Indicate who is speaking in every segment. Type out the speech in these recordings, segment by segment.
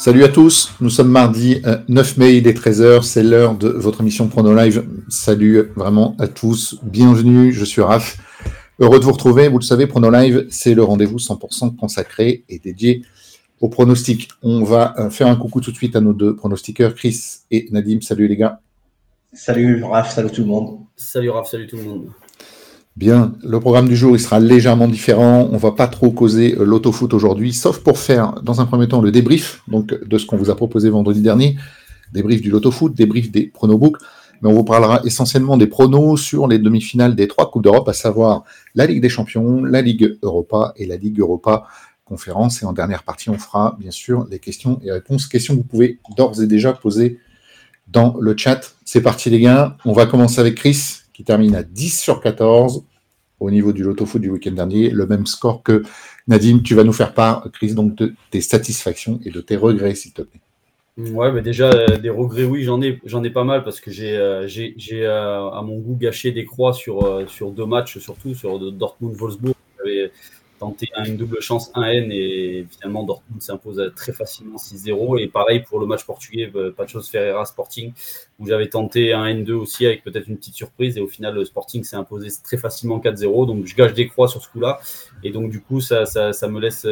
Speaker 1: Salut à tous, nous sommes mardi 9 mai, il est 13h, c'est l'heure de votre émission Prono Live. Salut vraiment à tous, bienvenue, je suis Raph. Heureux de vous retrouver, vous le savez, Prono Live, c'est le rendez-vous 100% consacré et dédié aux pronostics. On va euh, faire un coucou tout de suite à nos deux pronostiqueurs, Chris et Nadim. Salut les gars.
Speaker 2: Salut Raph, salut tout le monde.
Speaker 3: Salut Raph, salut tout le monde.
Speaker 1: Bien, le programme du jour, il sera légèrement différent. On va pas trop causer euh, l'autofoot aujourd'hui, sauf pour faire, dans un premier temps, le débrief donc, de ce qu'on vous a proposé vendredi dernier. Débrief du lotofoot, débrief des pronobooks. Mais on vous parlera essentiellement des pronos sur les demi-finales des trois Coupes d'Europe, à savoir la Ligue des Champions, la Ligue Europa et la Ligue Europa Conférence. Et en dernière partie, on fera bien sûr les questions et réponses. Questions que vous pouvez d'ores et déjà poser dans le chat. C'est parti les gars. On va commencer avec Chris qui termine à 10 sur 14 au niveau du loto foot du week-end dernier, le même score que Nadim. Tu vas nous faire part, Chris, donc de tes satisfactions et de tes regrets, s'il te plaît.
Speaker 3: Ouais, mais déjà, euh, des regrets, oui, j'en ai, j'en ai pas mal parce que j'ai, euh, j'ai, euh, à mon goût gâché des croix sur, sur deux matchs, surtout sur Dortmund-Wolfsburg tenté une double chance 1N et finalement Dortmund s'impose très facilement 6-0. Et pareil pour le match portugais, euh, Pachos Ferreira Sporting, où j'avais tenté un N2 aussi avec peut-être une petite surprise. Et au final, Sporting s'est imposé très facilement 4-0. Donc je gâche des croix sur ce coup-là. Et donc du coup, ça, ça, me laisse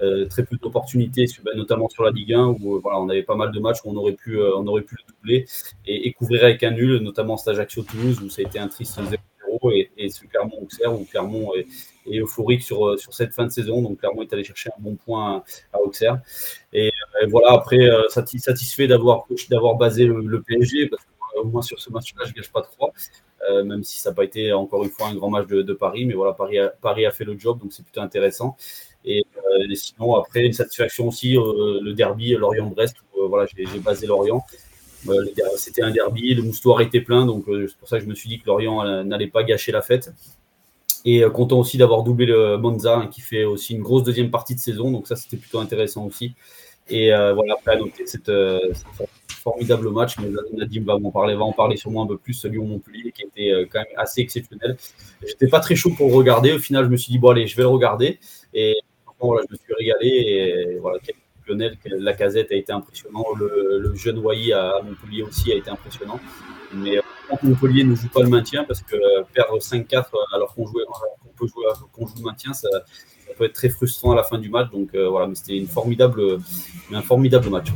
Speaker 3: euh, très peu d'opportunités, ben, notamment sur la Ligue 1, où euh, voilà, on avait pas mal de matchs où on aurait pu, on aurait pu le doubler et, et couvrir avec un nul, notamment cet Ajaccio-Toulouse, où ça a été un triste 0 et, et ce Clermont-Auxerre, où Clermont est, euphorique sur, euh, sur cette fin de saison. Donc, clairement, il est allé chercher un bon point à, Auxerre. Et, euh, voilà, après, euh, satisfait d'avoir basé le, PSG, parce qu'au moins sur ce match-là, je ne gâche pas trop, même si ça n'a pas été encore une fois un grand match de, Paris. Mais voilà, Paris a, Paris a fait le job, donc c'est plutôt intéressant. Et, sinon, après, une satisfaction aussi, le derby Lorient-Brest, où voilà, j'ai basé Lorient. C'était un derby, le moustoir était plein, donc c'est pour ça que je me suis dit que Lorient n'allait pas gâcher la fête. Et euh, content aussi d'avoir doublé le Monza, hein, qui fait aussi une grosse deuxième partie de saison. Donc ça, c'était plutôt intéressant aussi. Et euh, voilà, après à noter cette, euh, formidable match, mais Nadim va en parler, va en parler sûrement un peu plus, celui au Montpellier, qui était quand même assez exceptionnel. J'étais pas très chaud pour le regarder. Au final, je me suis dit, bon, allez, je vais le regarder. Et voilà, je me suis régalé. Et voilà, La casette a été impressionnant. Le, jeune Wai à Montpellier aussi a été impressionnant. Mais Montpellier ne joue pas le maintien parce que perdre 5-4 alors qu'on qu'on joue le maintien, ça, peut être très frustrant à la fin du match. Donc euh, voilà, mais c'était une formidable, un formidable match.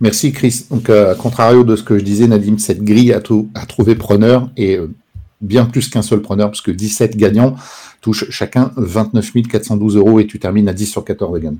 Speaker 1: Merci Chris. Donc euh, à contrario de ce que je disais, Nadim, cette grille a, a trouvé preneur et euh, bien plus qu'un seul preneur, puisque 17 gagnants touchent chacun 29 412 euros et tu termines à 10 sur 14 gagnants.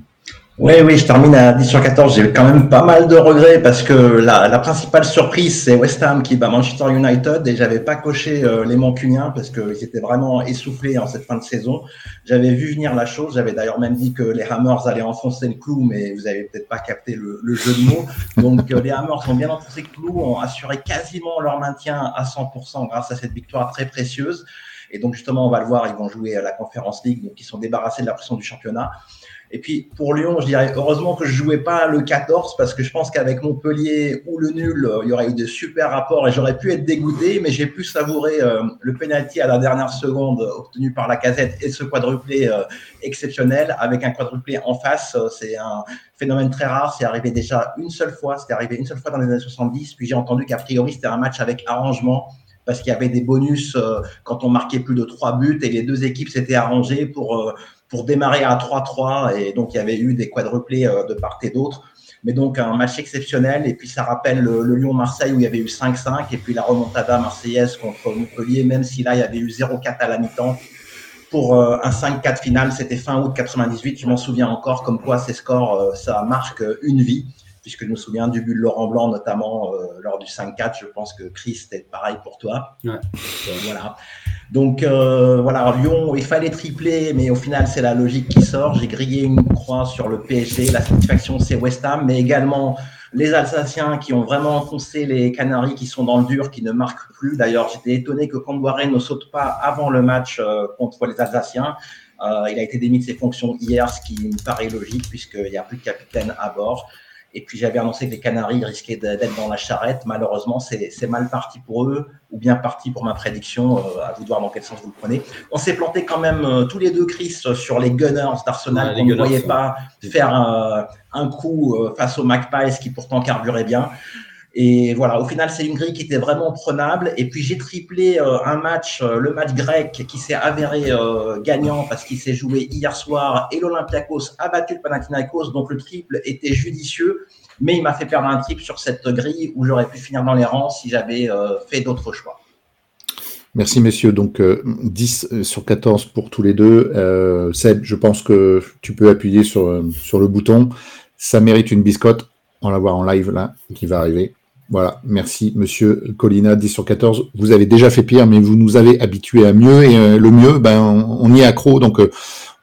Speaker 2: Oui, oui, je termine à 10 sur 14. J'ai quand même pas mal de regrets parce que la, la principale surprise, c'est West Ham qui bat Manchester United et j'avais pas coché euh, les Mancuniens parce qu'ils étaient vraiment essoufflés en cette fin de saison. J'avais vu venir la chose. J'avais d'ailleurs même dit que les Hammers allaient enfoncer le clou, mais vous avez peut-être pas capté le, le, jeu de mots. Donc euh, les Hammers ont bien enfoncé le clou, ont assuré quasiment leur maintien à 100% grâce à cette victoire très précieuse. Et donc justement, on va le voir, ils vont jouer à la Conférence League, donc ils sont débarrassés de la pression du championnat. Et puis pour Lyon, je dirais heureusement que je jouais pas le 14 parce que je pense qu'avec Montpellier ou le nul, euh, il y aurait eu de super rapports et j'aurais pu être dégoûté, mais j'ai pu savourer euh, le penalty à la dernière seconde obtenu par la casette et ce quadruplé euh, exceptionnel avec un quadruplé en face. c'est un phénomène très rare. C'est arrivé déjà une seule fois. C'était arrivé une seule fois dans les années 70. Puis j'ai entendu qu'a priori c'était un match avec arrangement parce qu'il y avait des bonus quand on marquait plus de trois buts et les deux équipes s'étaient arrangées pour pour démarrer à 3-3 et donc il y avait eu des quadruplés euh, de part et d'autre. Mais donc un match exceptionnel et puis ça rappelle le, Lyon-Marseille où il y avait eu 5-5 et puis la remontada marseillaise contre Montpellier, même si là il y avait eu 0-4 à la mi-temps. Pour euh, un 5-4 final, c'était fin août 98, je m'en souviens encore, comme quoi ces scores, euh, ça marque une vie puisque je me souviens du but de Laurent Blanc, notamment lors du 5-4. Je pense que Chris, c'était pareil pour toi. Ouais. voilà. Donc euh, voilà, Lyon, il fallait tripler, mais au final, c'est la logique qui sort. J'ai grillé une croix sur le PSG. La satisfaction, c'est West Ham, mais également les Alsaciens qui ont vraiment enfoncé les Canaries qui sont dans le dur, qui ne marquent plus. D'ailleurs, j'étais étonné que Camboire ne saute pas avant le match euh, contre les Alsaciens. Euh, il a été démis de ses fonctions hier, ce qui me paraît logique puisqu'il n'y a plus de capitaine à bord. Et puis j'avais annoncé que les Canaries risquaient d'être dans la charrette. Malheureusement, c'est mal parti pour eux, ou bien parti pour ma prédiction. Euh, à vous de voir dans quel sens vous le prenez. On s'est planté quand même euh, tous les deux, Chris, sur les Gunners d'Arsenal. on ne voyait pas faire un coup face aux Magpies qui pourtant carburaient bien. Et voilà, au final, c'est une grille qui était vraiment prenable. Et puis, j'ai triplé euh, un match, euh, le match grec, qui s'est avéré euh, gagnant parce qu'il s'est joué hier soir et l'Olympiakos a battu le Panathinaikos. Donc, le triple était judicieux. Mais il m'a fait perdre un triple sur cette grille où j'aurais pu finir dans les rangs si j'avais fait d'autres choix.
Speaker 1: Merci, messieurs. Donc, 10 sur 14 pour tous les deux. Seb, je pense que tu peux appuyer sur, sur le bouton. Ça mérite une biscotte. On va voir en live là, qui va arriver. Voilà, merci Monsieur Colina, 10 sur 14. Vous avez déjà fait pire, mais vous nous avez habitués à mieux. Et euh, le mieux, ben, on, y est accro. Donc, euh,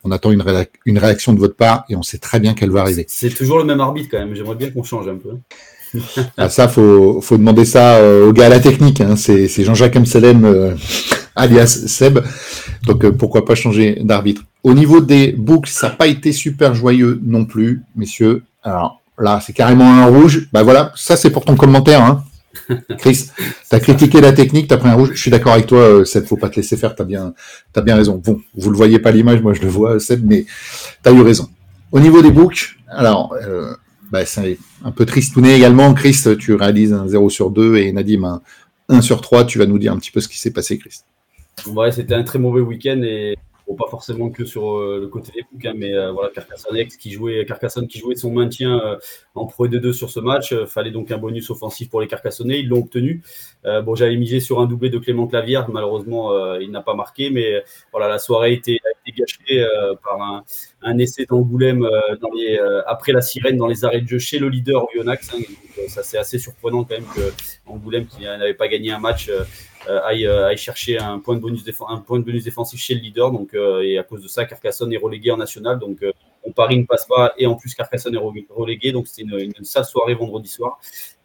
Speaker 1: on attend une, une, réaction de votre part et on sait très bien qu'elle va arriver.
Speaker 3: C'est toujours le même arbitre quand même. J'aimerais bien qu'on change un peu.
Speaker 1: ah, ça, faut, faut demander ça euh, au gars à la technique. Hein. C'est Jean-Jacques Amselem, alias Seb. Donc, pourquoi pas changer d'arbitre. Au niveau des books, ça n'a pas été super joyeux non plus, messieurs. Alors, Là, c'est carrément un rouge. Bah voilà, ça c'est pour ton commentaire. Hein. Chris, tu as critiqué la technique, tu as pris un rouge. Je suis d'accord avec toi, euh, Seb, faut pas te laisser faire, tu as bien, as bien raison. Bon, vous le voyez pas l'image, moi je le vois, Seb, mais tu as eu raison. Au niveau des books, alors, euh, bah, c'est un peu tristouné également. Chris, tu réalises un 0 sur 2 et Nadim un 1 sur 3. Tu vas nous dire un petit peu ce qui s'est passé, Chris.
Speaker 3: Ouais, c'était un très mauvais week-end et pas forcément que sur euh, le côté des bouquins, mais euh, voilà, Carcassonne qui jouait, Carcassonne qui jouait son maintien euh, en Pro D2 sur ce match. fallait donc un bonus offensif pour les Carcassonnais. Ils l'ont obtenu. Bon, j'avais misé sur un doublé de Clément Clavière. Malheureusement, il n'a pas marqué, mais voilà, la soirée a été, gâchée par un, essai d'Angoulême après la sirène dans les arrêts de jeu chez le leader Yonax. Hein. ça, c'est assez surprenant quand même que Angoulême, qui n'avait pas gagné un match, euh, euh, aille, chercher un point, de bonus un point de bonus défensif chez le leader. Donc, euh, et à cause de ça, Carcassonne est relégué en national. Donc, on Paris ne passe pas et en plus Carcassonne est relégué. Donc, c'était une, une, sale soirée vendredi soir.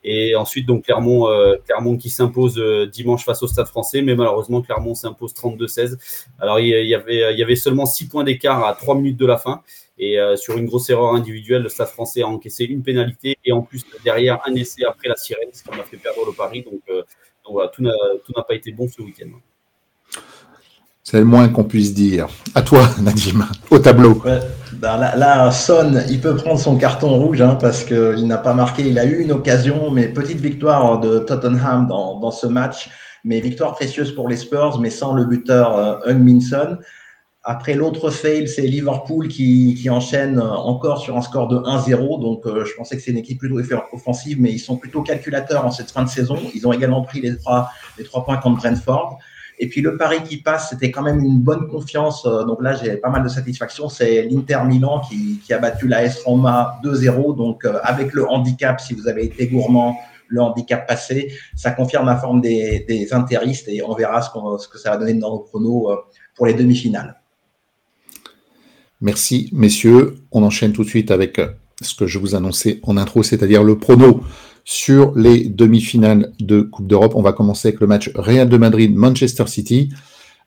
Speaker 3: Et ensuite, donc Clermont, Clermont qui s'impose dimanche face au Stade français, mais malheureusement, Clermont s'impose 32-16. Alors, il y, avait, il y avait seulement 6 points d'écart à 3 minutes de la fin. Et sur une grosse erreur individuelle, le Stade français a encaissé une pénalité et en plus, derrière, un essai après la sirène, ce qui m'a fait perdre le pari. Donc, tout n'a pas été bon ce week-end.
Speaker 1: C'est le moins qu'on puisse dire. À toi, Nadim, au tableau.
Speaker 2: Ben là, Son, il peut prendre son carton rouge hein, parce qu'il n'a pas marqué. Il a eu une occasion, mais petite victoire de Tottenham dans, ce match. Mais victoire précieuse pour les Spurs, mais sans le buteur euh, Minson. Après, l'autre fail, c'est Liverpool qui, enchaîne encore sur un score de 1-0. Donc, euh, je pensais que c'est une équipe plutôt offensive, mais ils sont plutôt calculateurs en cette fin de saison. Ils ont également pris les trois, les trois points contre Brentford. Et puis, le pari qui passe, c'était quand même une bonne confiance. Euh, donc là, j'ai pas mal de satisfaction. C'est l'Inter Milan qui, a battu la S Roma 2-0. Donc, euh, avec le handicap, si vous avez été gourmand, le handicap passé, ça confirme la forme des, des interistes et on verra ce, ce, que ça va donner dans nos chronos pour les demi-finales.
Speaker 1: Merci, messieurs. On enchaîne tout de suite avec ce que je vous annonçais en intro, c'est-à-dire le prono sur les demi-finales de Coupe d'Europe. On va commencer avec le match Real de Madrid-Manchester City,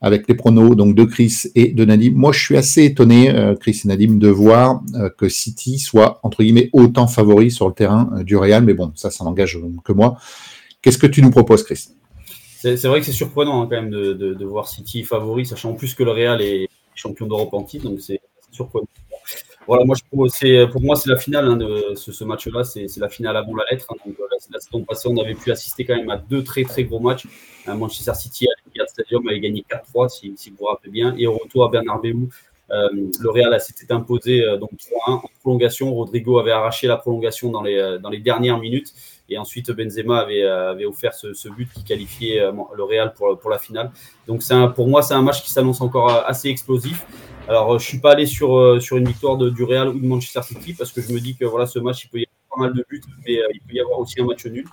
Speaker 1: avec les pronos donc, de Chris et de Nadim. Moi, je suis assez étonné, euh, Chris et Nadim, de voir euh, que City soit, entre guillemets, autant favori sur le terrain euh, du Real. Mais bon, ça, ça n'engage que moi. Qu'est-ce que tu nous proposes, Chris?
Speaker 3: C'est vrai que c'est surprenant hein, quand même de, voir City favori, sachant plus que le Real est champion d'Europe en. Donc c'est voilà, moi, je, pour moi, c'est la finale hein, de ce, match-là. C'est la finale avant la lettre. Hein. donc, euh, la, saison passée, on avait pu assister quand même à deux très très gros matchs. Manchester City à l'Etihad Stadium avait gagné 4-3, si, vous vous rappelez bien. Et au retour à Bernabeu, euh, le Real s'était imposé euh, donc 3-1 en prolongation. Rodrigo avait arraché la prolongation dans les, dans les dernières minutes. Et ensuite, Benzema avait, avait offert ce, but qui qualifiait le Real pour, la finale. Donc, pour moi, c'est un match qui s'annonce encore assez explosif. Alors, je suis pas allé sur, euh, une victoire du Real ou de Manchester City parce que je me dis que voilà, ce match, il peut y avoir pas mal de buts, mais euh, il peut y avoir aussi un match nul.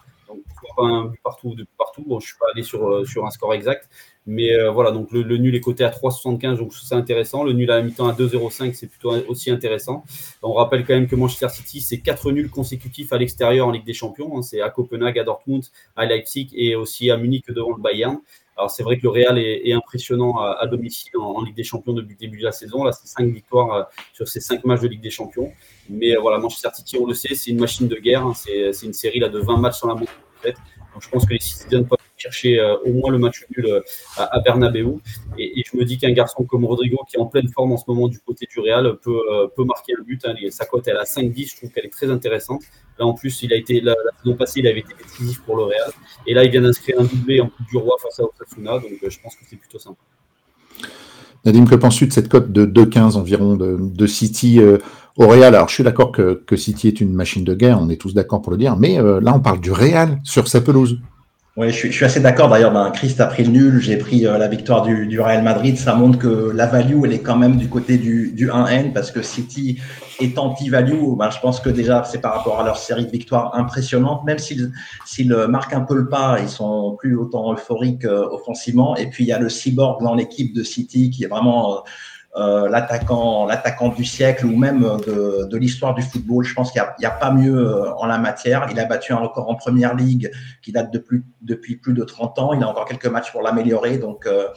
Speaker 3: Un but partout de partout. Je suis pas allé sur, euh, sur un score exact. Mais voilà, donc le, nul est coté à 3,75, donc c'est intéressant. Le nul à la mi-temps à 2,05, c'est plutôt aussi intéressant. On rappelle quand même que Manchester City, c'est quatre nuls consécutifs à l'extérieur en Ligue des Champions. Hein. C'est à Copenhague, à Dortmund, à Leipzig et aussi à Munich devant le Bayern. Alors c'est vrai que le Real est, impressionnant à, domicile en, Ligue des Champions depuis le début de la saison. Là, c'est cinq victoires sur ces cinq matchs de Ligue des Champions. Mais voilà, Manchester City, on le sait, c'est une machine de guerre. Hein. C'est une série là de 20 matchs sans la Donc je pense que les Citizens peuvent chercher euh, au moins le match nul euh, à, Bernabeu. Et, je me dis qu'un garçon comme Rodrigo, qui est en pleine forme en ce moment du côté du Real, peut, euh, peut marquer un but. Hein. Sa cote est à 5-10, je trouve qu'elle est très intéressante. Là, en plus, il a été, la, saison passée, il avait été décisif pour le Real. Et là, il vient d'inscrire un doublé en Coupe du Roi face à Osasuna. Donc, je pense que c'est plutôt sympa.
Speaker 1: Nadim, que penses-tu de cette cote de 2-15 environ de, City au Real Alors, je suis d'accord que, City est une machine de guerre, on est tous d'accord pour le dire, mais là, on parle du Real sur sa pelouse.
Speaker 2: Oui, je suis, assez d'accord. D'ailleurs, ben, Christ a pris le nul, j'ai pris euh, la victoire du, Real Madrid. Ça montre que la value, elle est quand même du côté du, 1N parce que City est anti-value. Ben, je pense que déjà, c'est par rapport à leur série de victoires impressionnantes. Même s'ils marquent un peu le pas, ils sont plus autant euphoriques euh, offensivement. Et puis, il y a le cyborg dans l'équipe de City qui est vraiment... Euh, euh, l'attaquant, l'attaquant du siècle ou même de, de l'histoire du football. Je pense qu'il n'y a, a, pas mieux euh, en la matière. Il a battu un record en première ligue qui date de plus, depuis plus de 30 ans. Il a encore quelques matchs pour l'améliorer. Donc, euh,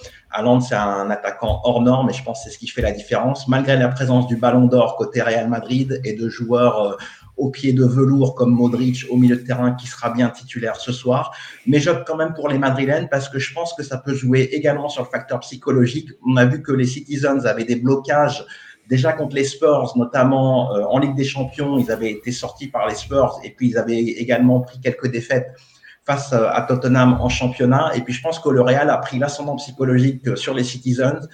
Speaker 2: c'est un attaquant hors norme et je pense que c'est ce qui fait la différence. Malgré la présence du ballon d'or côté Real Madrid et de joueurs euh, au pied de velours comme Modric au milieu de terrain qui sera bien titulaire ce soir. Mais j'opte quand même pour les Madrilènes parce que je pense que ça peut jouer également sur le facteur psychologique. On a vu que les Citizens avaient des blocages déjà contre les Spurs, notamment euh, en Ligue des Champions, ils avaient été sortis par les Spurs et puis ils avaient également pris quelques défaites face euh, à Tottenham en championnat. Et puis je pense que le Real a pris l'ascendant psychologique sur les Citizens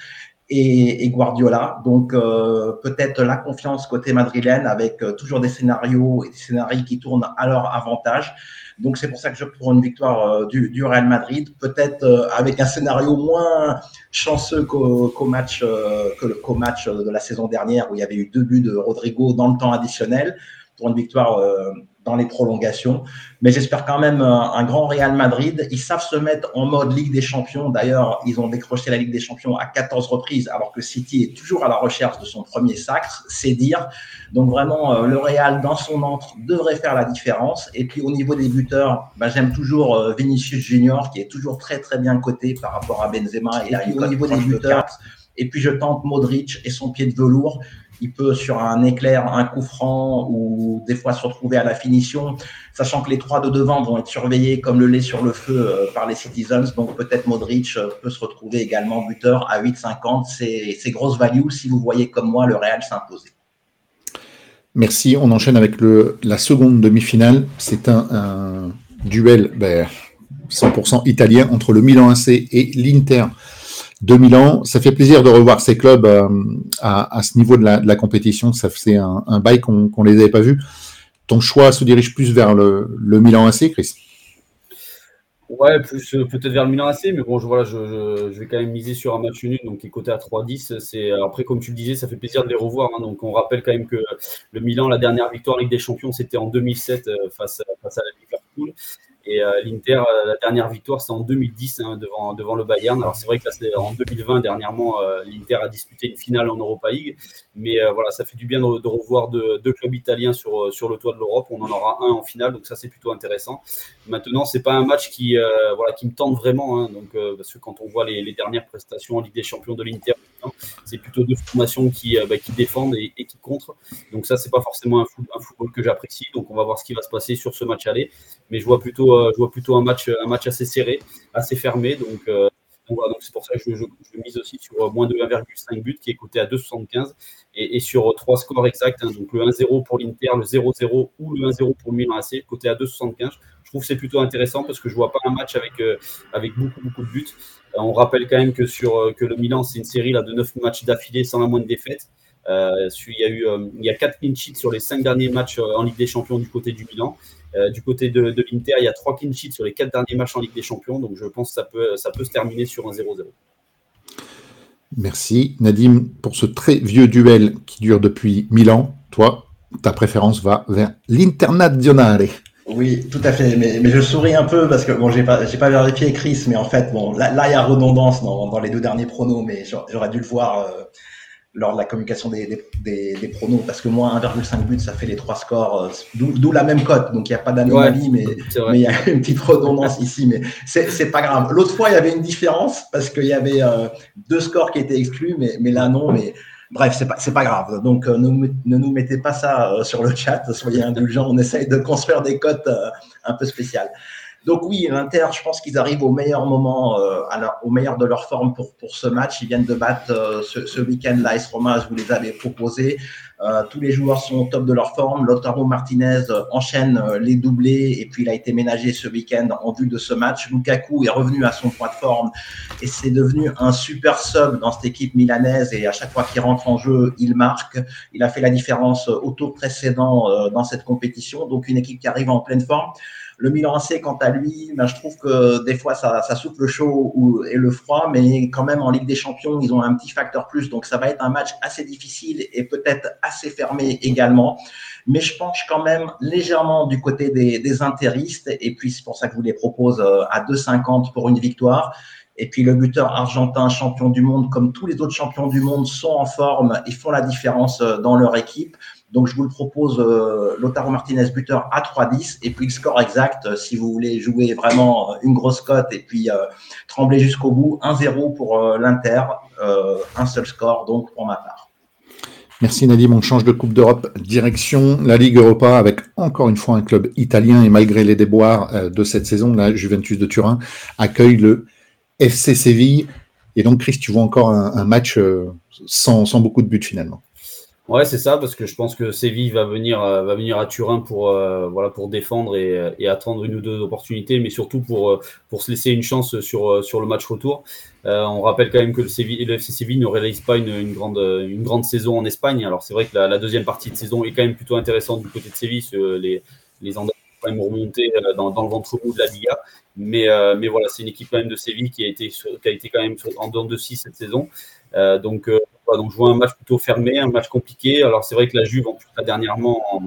Speaker 2: et, Guardiola. Donc euh, peut-être la confiance côté madrilène avec euh, toujours des scénarios et des scénarios qui tournent à leur avantage. Donc c'est pour ça que je prends une victoire euh, du, Real Madrid, peut-être avec un scénario moins chanceux qu'au match qu'au match de la saison dernière où il y avait eu deux buts de Rodrigo dans le temps additionnel pour une victoire dans les prolongations. Mais j'espère quand même un, grand Real Madrid. Ils savent se mettre en mode Ligue des Champions. D'ailleurs, ils ont décroché la Ligue des Champions à 14 reprises, alors que City est toujours à la recherche de son premier sacre, c'est dire. Donc vraiment, euh, le Real dans son entre devrait faire la différence. Et puis au niveau des buteurs, bah, j'aime toujours euh, Vinicius Junior, qui est toujours très très bien coté par rapport à Benzema. Et, puis, au niveau des buteurs, et puis je tente Modric et son pied de velours il peut sur un éclair, un coup franc ou des fois se retrouver à la finition, sachant que les trois de devant vont être surveillés comme le lait sur le feu euh, par les Citizens. Donc peut-être Modric euh, peut se retrouver également buteur à 8,50. C'est grosse value si vous voyez comme moi le Real s'imposer.
Speaker 1: Merci. On enchaîne avec la seconde demi-finale. C'est un, duel 100% ben, italien entre le Milan AC et l'Inter 2000 ans. Ça fait plaisir de revoir ces clubs euh, à, ce niveau de la, compétition. Ça un, un bail qu'on ne les avait pas vus. Ton choix se dirige plus vers le, Milan AC, Chris?
Speaker 3: Ouais, euh, peut-être vers le Milan AC, mais bon, je, vais quand même miser sur un match nul, donc qui est coté à 3-10. C'est après, comme tu le disais, ça fait plaisir de les revoir. Hein. donc, on rappelle quand même que le Milan, la dernière victoire en Ligue des Champions, c'était en 2007 euh, face, face à la Liverpool. Et euh, l'Inter, euh, la dernière victoire, c'est en 2010 hein, devant, devant le Bayern. Alors c'est vrai que là, c'est en 2020, dernièrement, euh, l'Inter a disputé une finale en Europa League. Mais voilà, ça fait du bien de, revoir deux, clubs italiens sur, sur le toit de l'Europe. On en aura un en finale, donc ça c'est plutôt intéressant. Maintenant, c'est pas un match qui, voilà, qui me tente vraiment, hein, donc, parce que quand on voit les, dernières prestations en Ligue des Champions de l'Inter, c'est plutôt deux formations qui, bah, qui défendent et, qui contre. Donc ça, c'est pas forcément un, un football que j'apprécie. Donc on va voir ce qui va se passer sur ce match aller. Mais je vois plutôt euh, je vois plutôt un match, assez serré, assez fermé. Donc, euh, c'est pour ça que je, mise aussi sur euh, moins de 1,5 but qui est coté à 2,75 et, sur trois scores exacts, hein, donc le 1-0 pour l'Inter, le 0-0 ou le 1-0 pour le Milan AC, coté à 2,75. Je trouve que c'est plutôt intéressant parce que je vois pas un match avec, avec beaucoup, beaucoup de buts. on rappelle quand même que, sur, que le Milan, c'est une série là, de 9 matchs d'affilée sans la moindre défaite. il y a eu il y a 4 clean sheets sur les 5 derniers matchs en Ligue des Champions du côté du Milan. Euh, du côté de, l'Inter, il y a trois clean sheets sur les quatre derniers matchs en Ligue des Champions, donc je pense que ça peut, ça peut se terminer sur un 0-0.
Speaker 1: Merci. Nadim, pour ce très vieux duel qui dure depuis 1000 ans, toi, ta préférence va vers l'Internazionale.
Speaker 2: Oui, tout à fait. Mais, je souris un peu parce que bon, j'ai pas, j'ai pas vérifié Chris, mais en fait, bon, là, il y a redondance dans, les deux derniers pronos, mais j'aurais dû le voir. Euh, lors de la communication des, des, pronos, parce que moi, 1,5 but, ça fait les trois scores, euh, d'où la même cote. Donc, il n'y a pas d'anomalie, mais il y a une petite redondance ici, mais c'est pas grave. L'autre fois, il y avait une différence, parce qu'il y avait euh, deux scores qui étaient exclus, mais, mais là, non. Mais bref, c'est pas, pas grave. Donc, euh, ne, ne, nous mettez pas ça sur le chat, soyez indulgents. On essaye de construire des cotes un peu spéciales. Donc oui, l'Inter, je pense qu'ils arrivent au meilleur moment, euh, au meilleur de leur forme pour, pour ce match. Ils viennent de battre euh, ce, ce week-end l'AS Roma, je vous les avais proposés. Euh, tous les joueurs sont au top de leur forme. Lautaro Martinez enchaîne les doublés et puis il a été ménagé ce week-end en vue de ce match. Lukaku est revenu à son point de forme et c'est devenu un super sub dans cette équipe milanaise et à chaque fois qu'il rentre en jeu, il marque. Il a fait la différence au tour précédent dans cette compétition. Donc une équipe qui arrive en pleine forme. Le Milan AC, quant à lui, ben, je trouve que des fois, ça, ça souffle le chaud ou, et le froid, mais quand même, en Ligue des Champions, ils ont un petit facteur plus. Donc, ça va être un match assez difficile et peut-être assez fermé également. Mais je penche quand même légèrement du côté des, des interistes. Et puis, c'est pour ça que je vous les propose euh, à 2,50 pour une victoire. Et puis le buteur argentin, champion du monde, comme tous les autres champions du monde, sont en forme et font la différence euh, dans leur équipe. Donc, je vous le propose, euh, Lotaro Martinez, buteur à 3-10. Et puis, le score exact, euh, si vous voulez jouer vraiment une grosse cote et puis euh, trembler jusqu'au bout, 1-0 pour l'Inter, un seul score, donc, pour ma part.
Speaker 1: Merci Nadim, on change de Coupe d'Europe, direction la Ligue Europa avec encore une fois un club italien et malgré les déboires de cette saison, la Juventus de Turin accueille le FC Séville. Et donc Chris, tu vois encore un, match sans beaucoup de buts finalement.
Speaker 3: Ouais, c'est ça, parce que je pense que Séville va venir, euh, va venir à Turin pour, euh, voilà, pour défendre et, et, attendre une ou deux opportunités, mais surtout pour, euh, pour se laisser une chance sur, sur le match retour. on rappelle quand même que le, Séville, le FC Séville ne réalise pas une, une, grande, une grande saison en Espagne. Alors c'est vrai que la, la, deuxième partie de saison est quand même plutôt intéressante du côté de Séville. Les, les Andalous quand même remonté dans, dans, le ventre mou de la Liga. Mais, mais voilà, c'est une équipe quand même de Séville qui a été, qui a été quand même en dents de scie cette saison. donc donc je vois un match plutôt fermé, un match compliqué. Alors c'est vrai que la Juve, en plus, dernièrement en,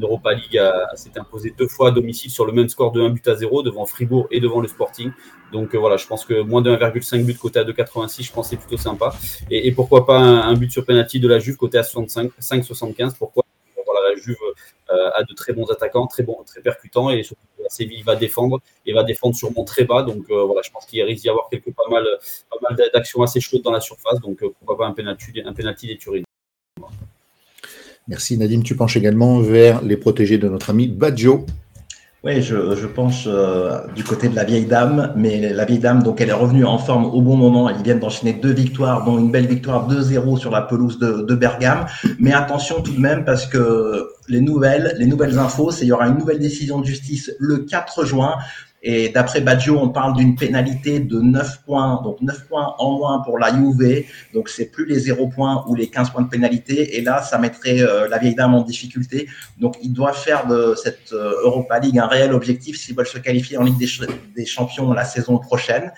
Speaker 3: Europa League, s'est imposée deux fois à domicile sur le même score de 1 but à 0 devant Fribourg et devant le Sporting. Donc euh, voilà, je pense que moins de 1,5 but côté à 2,86, je pense c'est plutôt sympa. Et, pourquoi pas un, but sur penalty de la Juve côté à 65, 5,75 Pourquoi? Voilà, la Juve a de très bons attaquants, très bons, très percutants et surtout Séville va défendre et va défendre sûrement très bas. Donc euh, voilà, je pense qu'il risque d'y avoir quelques pas mal, pas mal d'actions assez chaudes dans la surface. Donc euh, pourquoi pas un penalty, un penalty des Turines.
Speaker 1: Merci Nadim. Tu penches également vers les protégés de notre ami Badjo.
Speaker 2: Oui, je, je euh, du côté de la vieille dame, mais la vieille dame, donc elle est revenue en forme au bon moment. Elle vient d'enchaîner deux victoires, dont une belle victoire 2-0 sur la pelouse de, de Bergame. Mais attention tout de même parce que les nouvelles, les nouvelles infos, c'est il y aura une nouvelle décision de justice le 4 juin et d'après Baggio, on parle d'une pénalité de 9 points, donc 9 points en moins pour la Juve. Donc c'est plus les 0 points ou les 15 points de pénalité. Et là, ça mettrait euh, la vieille dame en difficulté. Donc il doit faire de cette euh, Europa League un réel objectif s'ils veulent se qualifier en Ligue des, Champions la saison prochaine.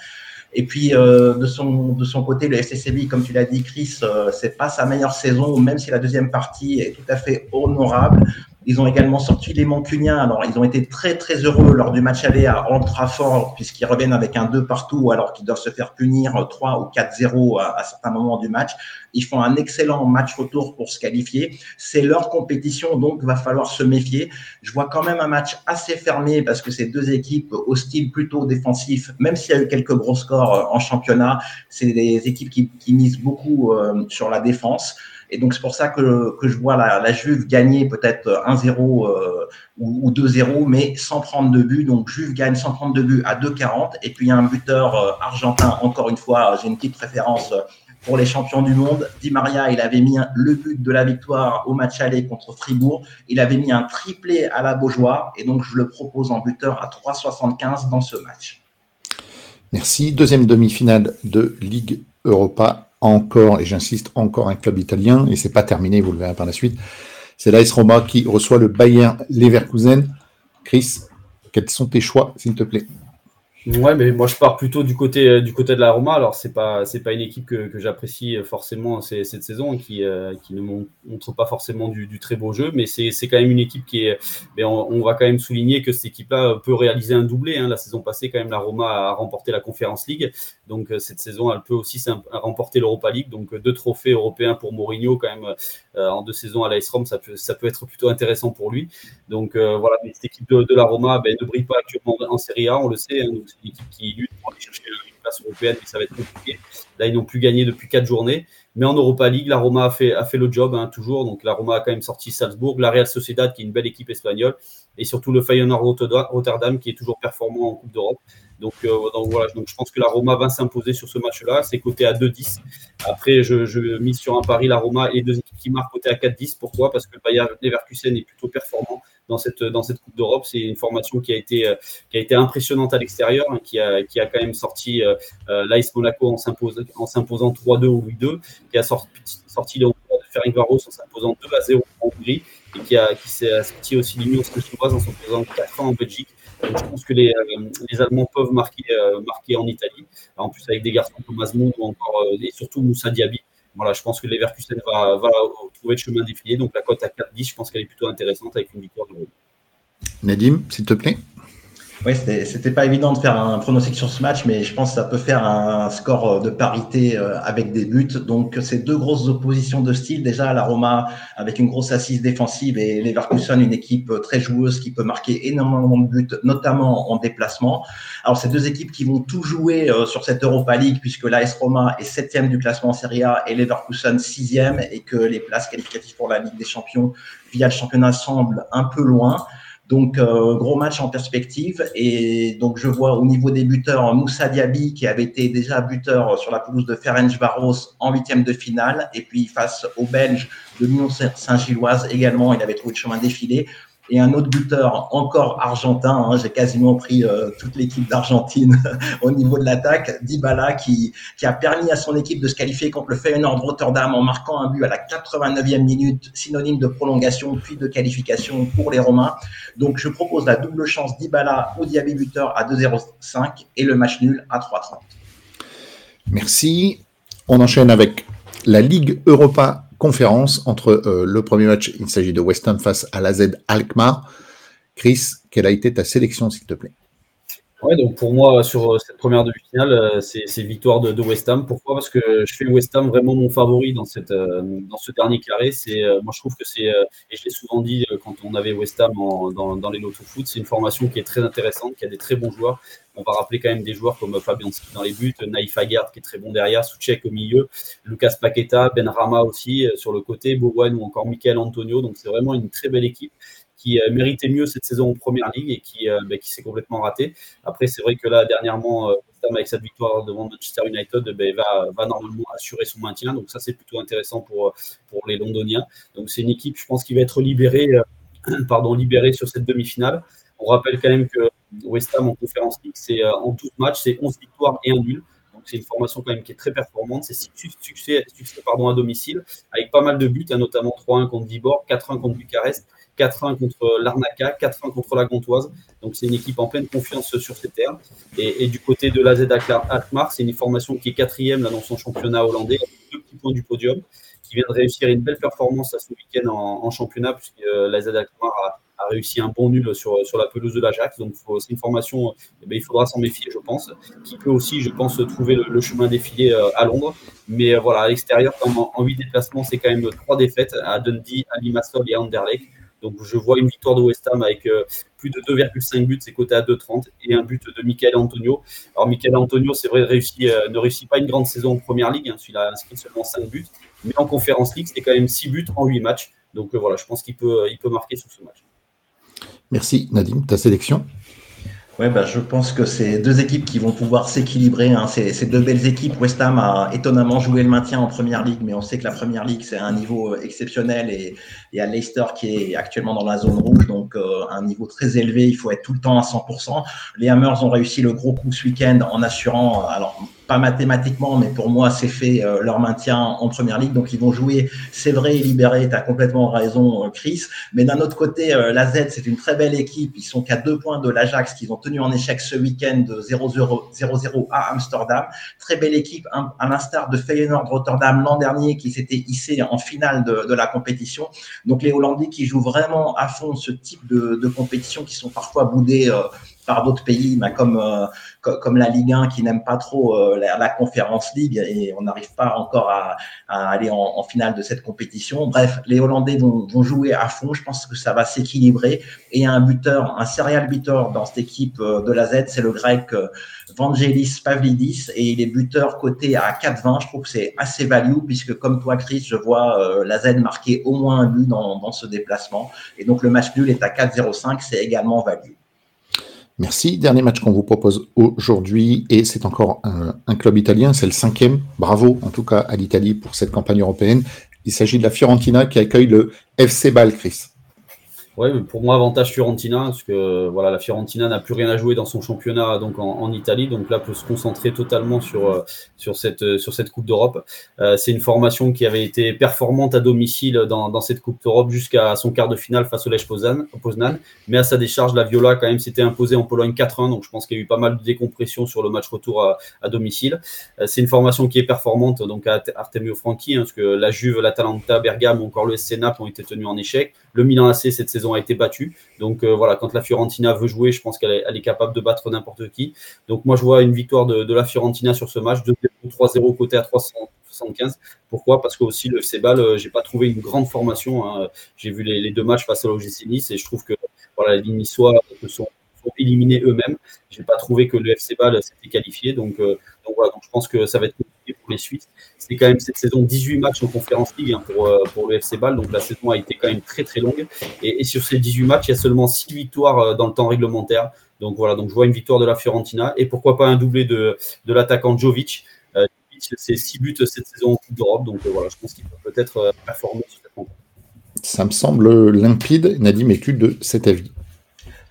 Speaker 2: Et puis euh, de son de son côté, le FCCB, comme tu l'as dit, Chris, euh, c'est pas sa meilleure saison, même si la deuxième partie est tout à fait honorable. Ils ont également sorti les Mancuniens. Alors, ils ont été très, très heureux lors du match aller à Old Trafford, puisqu'ils reviennent avec un 2 partout, alors qu'ils doivent se faire punir 3 ou 4-0 à, à, certains moments du match. Ils font un excellent match retour pour se qualifier. C'est leur compétition, donc va falloir se méfier. Je vois quand même un match assez fermé parce que ces deux équipes au style plutôt défensif, même s'il y a eu quelques gros scores euh, en championnat, c'est des équipes qui, misent beaucoup euh, sur la défense. Et donc, c'est pour ça que, que je vois la, Juve gagner peut-être 1-0 euh, ou, ou 2-0, mais sans prendre de but. Donc, Juve gagne sans prendre de but à 2-40. Et puis, il y a un buteur argentin, encore une fois, j'ai une petite préférence pour les champions du monde. Di Maria, il avait mis le but de la victoire au match aller contre Fribourg. Il avait mis un triplé à la Beaujoire. Et donc, je le propose en buteur à 3,75 dans ce match.
Speaker 1: Merci. Deuxième demi-finale de Ligue Europa encore, et j'insiste, encore un club italien, et c'est pas terminé, vous le verrez par la suite. C'est l'AS Roma qui reçoit le Bayern Leverkusen. Chris, quels sont tes choix, s'il te plaît?
Speaker 3: Ouais, mais moi je pars plutôt du côté euh, du côté de la Roma. Alors c'est pas pas une équipe que, j'apprécie forcément cette saison qui euh, qui ne montre pas forcément du, très beau jeu, mais c'est quand même une équipe qui est. Mais on, on, va quand même souligner que cette équipe-là peut réaliser un doublé. Hein. La saison passée, quand même, la Roma a remporté la Conference League. Donc cette saison, elle peut aussi remporter l'Europa League. Donc deux trophées européens pour Mourinho quand même en deux saisons à l'AS Rome, ça peut, ça peut être plutôt intéressant pour lui. Donc voilà, mais cette équipe de, la Roma ben, ne brille pas actuellement en Serie A, on le sait. Hein. c'est une équipe qui lutte pour aller chercher une européenne, mais ça va être compliqué. Là, ils n'ont plus gagné depuis quatre journées. Mais en Europa League, la Roma a fait, le job, hein, toujours. Donc la Roma a quand même sorti Salzbourg, la Real Sociedad, qui est une belle équipe espagnole, et surtout le Feyenoord Rotterdam, qui est toujours performant en Coupe d'Europe. Donc, euh, donc, voilà, donc je pense que la Roma va s'imposer sur ce match-là. C'est coté à 2-10. Après, je, je, mise sur un pari la Roma et deux équipes qui marquent côté à 4-10. Pourquoi? Parce que le Bayern Leverkusen est plutôt performant dans cette, dans cette Coupe d'Europe. C'est une formation qui a été, euh, qui a été impressionnante à l'extérieur, hein, qui, a, qui a quand même sorti euh, euh l'AS Monaco en, s'imposant 3-2 ou 8-2, qui a sorti, sorti le de Ferencvaros en s'imposant 2 0 en Hongrie, et qui, a, qui s'est sorti aussi l'Union chinoise en s'imposant 4 en Belgique. Je pense que les, les Allemands peuvent marquer, marquer en Italie, en plus avec des garçons comme Asmund ou encore, et surtout Moussa Diaby voilà, je pense que Leverkusen va, va trouver le chemin défilé. Donc la cote à 4-10, je pense qu'elle est plutôt intéressante avec une victoire de Rome.
Speaker 1: Nadim, s'il te plaît.
Speaker 2: Oui, c'était pas évident de faire un pronostic sur ce match, mais je pense que ça peut faire un score de parité euh, avec des buts. Donc, c'est deux grosses oppositions de style. Déjà, la Roma avec une grosse assise défensive et Leverkusen, une équipe très joueuse qui peut marquer énormément de buts, notamment en déplacement. Alors, c'est deux équipes qui vont tout jouer euh, sur cette Europa League puisque l'AS Roma est septième du classement en Serie A et Leverkusen sixième et que les places qualificatives pour la Ligue des Champions via le championnat semblent un peu loin. Donc, euh, gros match en perspective. Et donc, je vois au niveau des buteurs Moussa Diaby, qui avait été déjà buteur sur la pelouse de Ferencvaros en huitième de finale. Et puis, face aux Belges de l'Union Saint-Gilloise également, il avait trouvé le chemin défilé et un autre buteur encore argentin. Hein, J'ai quasiment pris euh, toute l'équipe d'Argentine au niveau de l'attaque. Dybala qui, qui a permis à son équipe de se qualifier contre le Feyenoord Rotterdam en marquant un but à la 89e minute, synonyme de prolongation puis de qualification pour les Romains. Donc je propose la double chance Dybala au Diaby buteur à 2,05 et le match nul à 3,30.
Speaker 1: Merci. On enchaîne avec la Ligue Europa conférence entre euh, le premier match, il s'agit de West Ham face à la Z Alkmaar. Chris, quelle a été ta sélection, s'il te plaît?
Speaker 3: Ouais, donc pour moi, sur euh, cette première demi-finale, euh, c'est victoire de, West Ham. Pourquoi? Parce que je fais West Ham vraiment mon favori dans, cette, dans ce dernier carré. Moi, je trouve que c'est, et je l'ai souvent dit quand on avait West Ham dans, dans les loto foot, c'est une formation qui est très intéressante, qui a des très bons joueurs. On va rappeler quand même des joueurs comme Fabianski dans les buts, Naïf Aguerd qui est très bon derrière, Soucek au milieu, Lucas Paqueta, Ben Rama aussi euh, sur le côté, Bowen ou encore Michael Antonio. Donc c'est vraiment une très belle équipe qui euh, méritait mieux cette saison en première ligue et qui, euh, ben, qui s'est complètement raté. Après, c'est vrai que là, dernièrement, avec cette victoire devant Manchester United, ben, va, normalement assurer son maintien. Donc ça, c'est plutôt intéressant pour, pour les Londoniens. Donc c'est une équipe, je pense, qui va être libérée, pardon, libérée sur cette demi-finale. On rappelle quand même que West Ham en conférence League, c'est euh, en 12 matchs, c'est 11 victoires et un nul. C'est une formation quand même qui est très performante. C'est 6 succès, succès pardon, à domicile, avec pas mal de buts, hein, notamment 3-1 contre Vibor, 4-1 contre Bucarest, 4-1 contre l'Arnaca, 4-1 contre la Gantoise. Donc c'est une équipe en pleine confiance sur ces terres. Et, du côté de l'AZ Alkmaar, c'est une formation qui est quatrième dans son championnat hollandais, deux petits points du podium, qui vient de réussir une belle performance à ce week-end en, championnat, puisque euh, l'AZ Alkmaar a a réussi un bon nul sur, sur la pelouse de l'Ajax. Donc, c'est une formation, eh ben, il faudra s'en méfier, je pense, qui peut aussi, je pense, trouver le, chemin défilé euh, à Londres. Mais euh, voilà, à l'extérieur, en, en 8 déplacements, c'est quand même trois défaites à Dundee, à Limassol et à Anderlecht. Donc, je vois une victoire de West Ham avec euh, plus de 2,5 buts, c'est coté à 2,30 et un but de Michael Antonio. Alors, Michael Antonio, c'est vrai, réussit, ne réussit pas une grande saison en première ligue. Hein, il a inscrit seulement 5 buts. Mais en conférence league, c'est quand même 6 buts en 8 matchs. Donc, voilà, je pense qu'il peut, il peut marquer sur ce match.
Speaker 1: Merci Nadim, ta sélection?
Speaker 2: Ouais, bah, je pense que c'est deux équipes qui vont pouvoir s'équilibrer. Hein. C'est deux belles équipes. West Ham a étonnamment joué le maintien en première ligue, mais on sait que la première ligue, c'est un niveau euh, exceptionnel et il y a Leicester qui est actuellement dans la zone rouge, donc euh, un niveau très élevé. Il faut être tout le temps à 100%. Les Hammers ont réussi le gros coup ce week-end en assurant, alors pas mathématiquement, mais pour moi, c'est fait euh, leur maintien en première ligue. Donc, ils vont jouer, c'est vrai, libéré. Tu as complètement raison, euh, Chris. Mais d'un autre côté, euh, la Z, c'est une très belle équipe. Ils sont qu'à deux points de l'Ajax qu'ils ont tenu en échec ce week-end de 0-0 à Amsterdam. Très belle équipe, à l'instar de Feyenoord Rotterdam l'an dernier qui s'était hissé en finale de, de, la compétition. Donc, les Hollandais qui jouent vraiment à fond ce type de, de compétition qui sont parfois boudés par d'autres pays, mais comme, comme la Ligue 1 qui n'aime pas trop la, la, Conférence League et on n'arrive pas encore à, à aller en, en, finale de cette compétition. Bref, les Hollandais vont, vont jouer à fond. Je pense que ça va s'équilibrer. Et un buteur, un serial buteur dans cette équipe de la Z, c'est le grec Vangelis Pavlidis et il est buteur coté à 4,20. Je trouve que c'est assez value puisque comme toi, Chris, je vois euh, la Z marquer au moins un but dans, dans, ce déplacement. Et donc le match nul est à 4,05. C'est également value.
Speaker 1: Merci. Dernier match qu'on vous propose aujourd'hui et c'est encore un, club italien. C'est le cinquième. Bravo en tout cas à l'Italie pour cette campagne européenne. Il s'agit de la Fiorentina qui accueille le FC Bâle, Chris.
Speaker 3: Ouais, pour moi, avantage Fiorentina, parce que voilà, la Fiorentina n'a plus rien à jouer dans son championnat donc en, Italie, donc là peut se concentrer totalement sur euh, sur cette euh, sur cette Coupe d'Europe. Euh, c'est une formation qui avait été performante à domicile dans, dans cette Coupe d'Europe jusqu'à son quart de finale face au Lech Poznan, Poznan, mais à sa décharge, la Viola quand même s'était imposée en Pologne 4-1, donc je pense qu'il y a eu pas mal de décompression sur le match retour à, à domicile. c'est une formation qui est performante donc à Artemio Franchi, hein, parce que la Juve, l'Atalanta, Bergame ou encore le SC Naples ont été tenus en échec. Le Milan AC cette saison a été battu. Donc euh, voilà, quand la Fiorentina veut jouer, je pense qu'elle est, capable de battre n'importe qui. Donc moi, je vois une victoire de, la Fiorentina sur ce match, 2-0-3-0 côté à 375. Pourquoi? Parce que aussi le FC Bâle, euh, j'ai pas trouvé une grande formation. Hein. J'ai vu les, deux matchs face à l'OGC Nice et je trouve que voilà, les Niçois sont, sont éliminés eux-mêmes. J'ai pas trouvé que le FC Bâle s'était qualifié. Donc, euh, donc voilà, donc je pense que ça va être pour les Suisses. C'est quand même cette saison 18 matchs en Conférence League hein, pour, euh, pour le FC Bâle. Donc la saison a été quand même très très longue. Et, sur ces 18 matchs, il y a seulement 6 victoires euh, dans le temps réglementaire. Donc voilà, donc je vois une victoire de la Fiorentina. Et pourquoi pas un doublé de, de l'attaquant Jovic. Euh, c'est 6 buts cette saison en Coupe d'Europe. Donc voilà, je pense qu'il peut peut-être performer sur cette rencontre.
Speaker 1: Ça me semble limpide. Nadim, es-tu de cet avis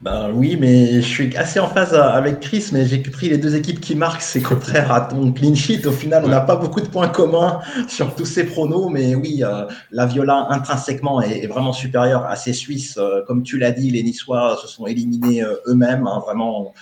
Speaker 2: ben oui, mais je suis assez en phase avec Chris, mais j'ai pris les deux équipes qui marquent, c'est contraire à ton clean sheet. Au final, on n'a pas beaucoup de points communs sur tous ces pronos, mais oui, euh, la Viola intrinsèquement est, est, vraiment supérieure à ces Suisses. Euh, comme tu l'as dit, les Niçois se sont éliminés euh, eux-mêmes, hein, vraiment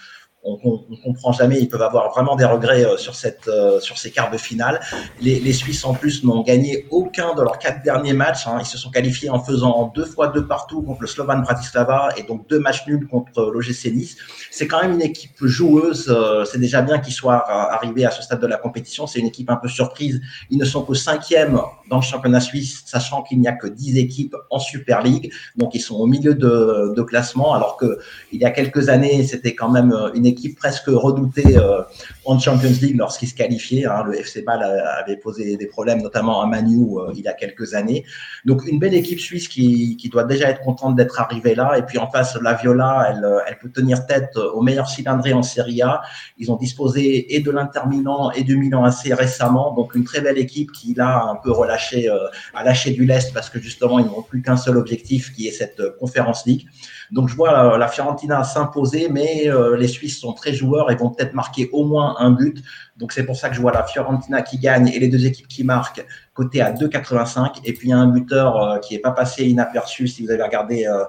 Speaker 2: on, ne comprend jamais. Ils peuvent avoir vraiment des regrets euh, sur cette euh, sur ces quarts de finale. Les, Suisses en plus n'ont gagné aucun de leurs quatre derniers matchs. Hein. Ils se sont qualifiés en faisant deux fois deux partout contre le Slovan Bratislava et donc deux matchs nuls contre l'OGC Nice. C'est quand même une équipe joueuse. Euh, c'est déjà bien qu'ils soient arrivés à ce stade de la compétition. C'est une équipe un peu surprise. Ils ne sont qu'au cinquième dans le championnat suisse, sachant qu'il n'y a que dix équipes en Super League. Donc ils sont au milieu de, de classement, alors que il y a quelques années c'était quand même une équipe équipe presque redoutée euh, en Champions League lorsqu'il se qualifiait. Hein. Le FC Bâle avait posé des problèmes, notamment à Manu euh, il y a quelques années. Donc une belle équipe suisse qui, doit déjà être contente d'être arrivée là. Et puis en face, la Viola, elle, peut tenir tête au meilleur cylindré en Serie A. Ils ont disposé et de l'Inter Milan et du Milan assez récemment. Donc une très belle équipe qui là un peu relâché, euh, a lâché du lest parce que justement ils n'ont plus qu'un seul objectif qui est cette conférence League. Donc je vois la, Fiorentina s'imposer, mais euh, les Suisses sont très joueurs et vont peut-être marquer au moins un but. Donc c'est pour ça que je vois la Fiorentina qui gagne et les deux équipes qui marquent côté à 2,85. Et puis il y a un buteur euh, qui n'est pas passé inaperçu si vous avez regardé euh,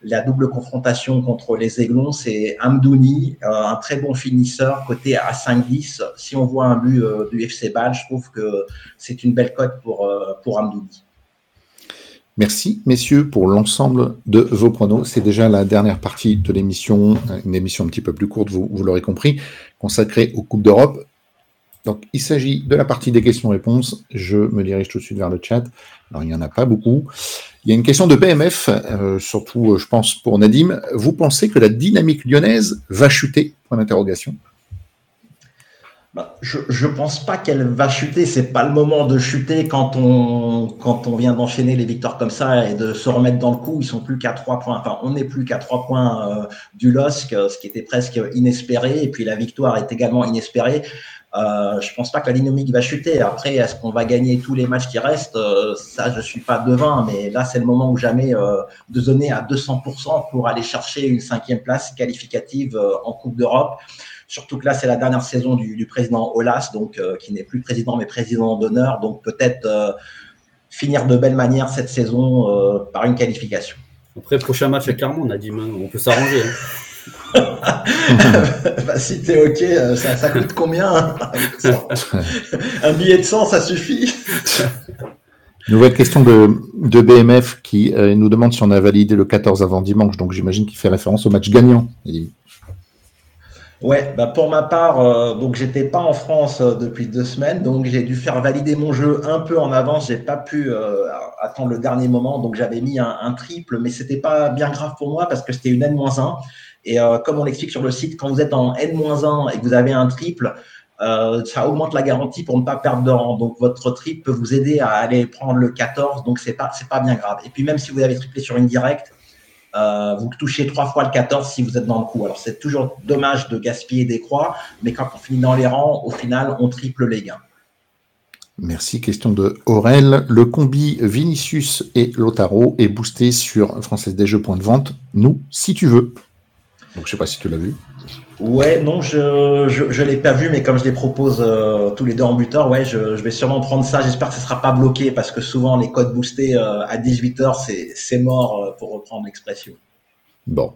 Speaker 2: la double confrontation contre les Aiglons, c'est Amdouni, un très bon finisseur, côté à 5-10. Si on voit un but du FC Bâle, je trouve que c'est une belle cote pour, pour Amdouni.
Speaker 1: Merci, messieurs, pour l'ensemble de vos pronos. C'est déjà la dernière partie de l'émission, une émission un petit peu plus courte, vous, l'aurez compris, consacrée aux Coupes d'Europe. Donc, il s'agit de la partie des questions-réponses. Je me dirige tout de suite vers le chat. Alors, il n'y en a pas beaucoup. Il y a une question de PMF, euh, surtout, je pense, pour Nadim. Vous pensez que la dynamique lyonnaise va chuter? Point d'interrogation.
Speaker 2: Bah, je ne pense pas qu'elle va chuter. C'est pas le moment de chuter quand on, quand on vient d'enchaîner les victoires comme ça et de se remettre dans le coup. Ils sont plus qu'à trois points. Enfin, on n'est plus qu'à trois points euh, du LOSC, ce qui était presque inespéré. Et puis la victoire est également inespérée. Euh, je pense pas que la dynamique va chuter. Après, est-ce qu'on va gagner tous les matchs qui restent? Euh, Ça, je suis pas devin, mais là, c'est le moment ou jamais euh, de donner à 200% pour aller chercher une cinquième place qualificative euh, en Coupe d'Europe. Surtout que là, c'est la dernière saison du, du président Olas, donc euh, qui n'est plus président mais président d'honneur. Donc peut-être euh, finir de belle manière cette saison par une qualification.
Speaker 3: Après, prochain match avec Carmon, on a dit, on peut s'arranger. Hein.
Speaker 2: bah, si t'es ok, ça, ça coûte combien hein, Un billet de 100, ça suffit
Speaker 1: Nouvelle question de, de BMF qui euh, nous demande si on a validé le 14 avant dimanche, donc j'imagine qu'il fait référence au match gagnant.
Speaker 2: Ouais, bah pour ma part, euh, donc j'étais pas en France euh, depuis deux semaines, donc j'ai dû faire valider mon jeu un peu en avance. J'ai pas pu euh, attendre le dernier moment, donc j'avais mis un, un, triple, mais c'était pas bien grave pour moi parce que c'était une N-1. Et euh, comme on l'explique sur le site, quand vous êtes en N-1 et que vous avez un triple, euh, ça augmente la garantie pour ne pas perdre de rang. Donc votre triple peut vous aider à aller prendre le 14, donc c'est pas c'est pas bien grave. Et puis même si vous avez triplé sur une directe, euh, vous touchez trois fois le 14 si vous êtes dans le coup. Alors c'est toujours dommage de gaspiller des croix, mais quand on finit dans les rangs, au final, on triple les gains.
Speaker 1: Merci. Question de Aurel. Le combi Vinicius et Lotaro est boosté sur Française des Jeux point de vente. Nous, si tu veux. Donc je sais pas si tu l'as vu.
Speaker 2: Ouais, non, je je, je l'ai pas vu, mais comme je les propose euh, tous les deux en buteur, ouais, je, vais sûrement prendre ça. J'espère que ce sera pas bloqué parce que souvent les codes boostés euh, à 18h, c'est c'est mort euh, pour reprendre l'expression.
Speaker 1: Bon,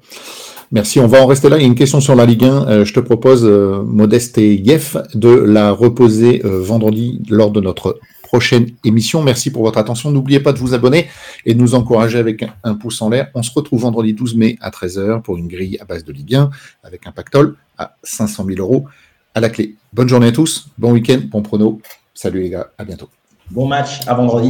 Speaker 1: merci. On va en rester là. Il y a une question sur la Ligue 1. Euh, je te propose, Modeste et Yef, de la reposer vendredi lors de notre prochaine émission. Merci pour votre attention. N'oubliez pas de vous abonner et de nous encourager avec un, pouce en l'air. On se retrouve vendredi 12 mai à 13h pour une grille à base de Ligue 1 avec un pactole à 500 000 euros à la clé. Bonne journée à tous, bon week-end, bon prono. Salut les gars, à bientôt.
Speaker 2: Bon match, à vendredi.